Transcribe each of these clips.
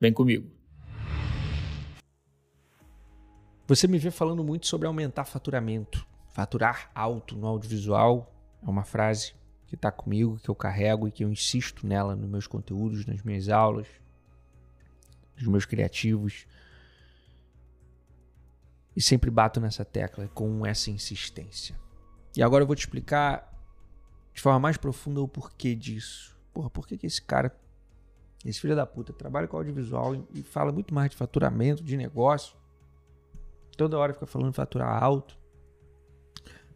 Vem comigo. Você me vê falando muito sobre aumentar faturamento. Faturar alto no audiovisual é uma frase que está comigo, que eu carrego e que eu insisto nela nos meus conteúdos, nas minhas aulas, nos meus criativos. E sempre bato nessa tecla com essa insistência. E agora eu vou te explicar de forma mais profunda o porquê disso. Porra, por que, que esse cara esse filho da puta trabalha com audiovisual e, fala muito mais de faturamento, de negócio. Toda hora fica falando faturar alto.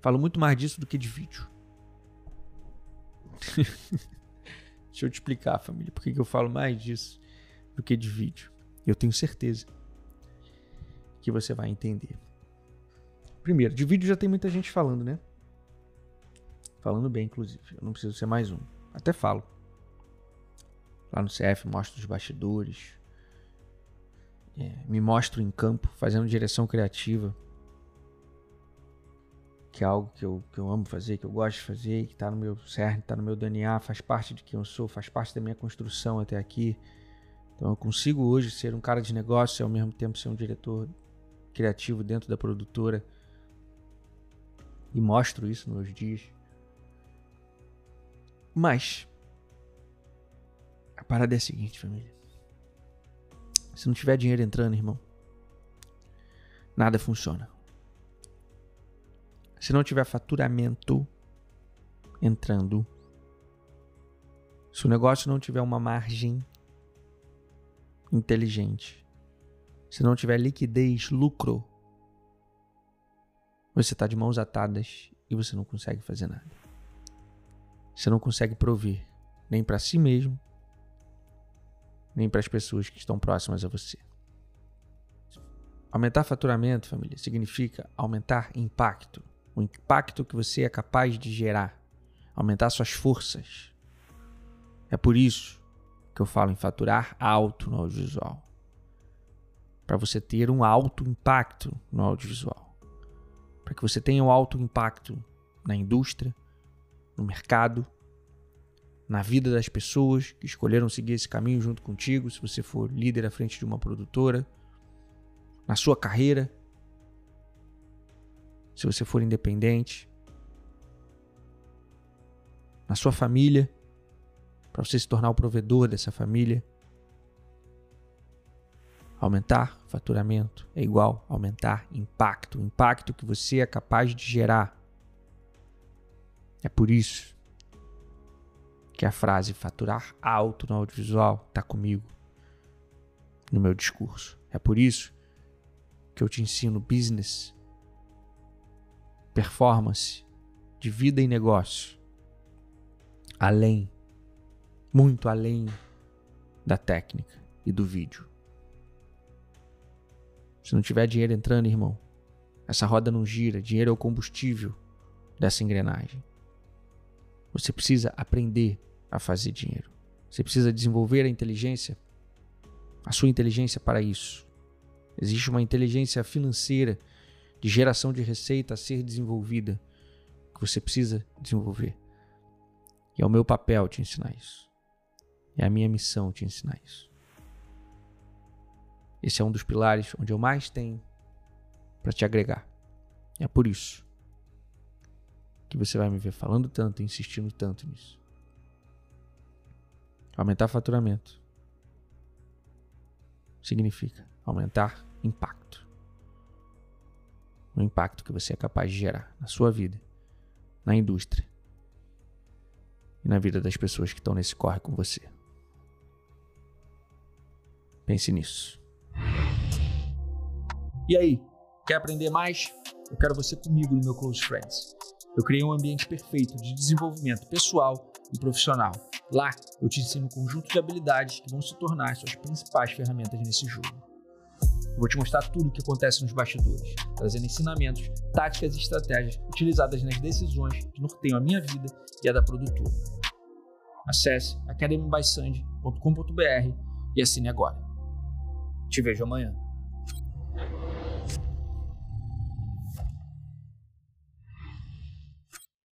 Falo muito mais disso do que de vídeo. Deixa eu te explicar, família, por que eu falo mais disso do que de vídeo. Eu tenho certeza que você vai entender. Primeiro, de vídeo já tem muita gente falando, né? Falando bem, inclusive. Eu não preciso ser mais um. Até falo lá no CF, mostro os bastidores, é, me mostro em campo fazendo direção criativa, que é algo que eu, que eu amo fazer, que eu gosto de fazer, que está no meu cerne, está no meu DNA, faz parte de quem eu sou, faz parte da minha construção até aqui. Então eu consigo hoje ser um cara de negócio e ao mesmo tempo ser um diretor criativo dentro da produtora. E mostro isso nos meus dias. Mas a parada é a seguinte, família. Se não tiver dinheiro entrando, irmão, nada funciona. Se não tiver faturamento entrando, se o negócio não tiver uma margem inteligente, se não tiver liquidez, lucro, você está de mãos atadas e você não consegue fazer nada. Você não consegue prover nem para si mesmo, nem para as pessoas que estão próximas a você. Aumentar faturamento, família, significa aumentar impacto. O impacto que você é capaz de gerar. Aumentar suas forças. É por isso que eu falo em faturar alto no audiovisual. Para você ter um alto impacto no audiovisual. Para que você tenha um alto impacto na indústria, no mercado na vida das pessoas que escolheram seguir esse caminho junto contigo, se você for líder à frente de uma produtora, na sua carreira, se você for independente, na sua família, para você se tornar o provedor dessa família. Aumentar faturamento é igual aumentar impacto, o impacto que você é capaz de gerar. É por isso que a frase faturar alto no audiovisual está comigo no meu discurso. É por isso que eu te ensino business, performance de vida e negócio, além, muito além da técnica e do vídeo. Se não tiver dinheiro entrando, irmão, essa roda não gira. Dinheiro é o combustível dessa engrenagem. Você precisa aprender a fazer dinheiro. Você precisa desenvolver a inteligência, a sua inteligência para isso. Existe uma inteligência financeira de geração de receita a ser desenvolvida que você precisa desenvolver. E é o meu papel te ensinar isso. É a minha missão te ensinar isso. Esse é um dos pilares onde eu mais tenho para te agregar. É por isso que você vai me ver falando tanto, insistindo tanto nisso. Aumentar faturamento significa aumentar impacto. O impacto que você é capaz de gerar na sua vida, na indústria e na vida das pessoas que estão nesse corre com você. Pense nisso. E aí, quer aprender mais? Eu quero você comigo no meu Close Friends. Eu criei um ambiente perfeito de desenvolvimento pessoal e profissional Lá eu te ensino um conjunto de habilidades que vão se tornar suas principais ferramentas nesse jogo. Eu vou te mostrar tudo o que acontece nos bastidores, trazendo ensinamentos, táticas e estratégias utilizadas nas decisões que norteiam a minha vida e a da produtora. Acesse academybysandy.com.br e assine agora. Te vejo amanhã.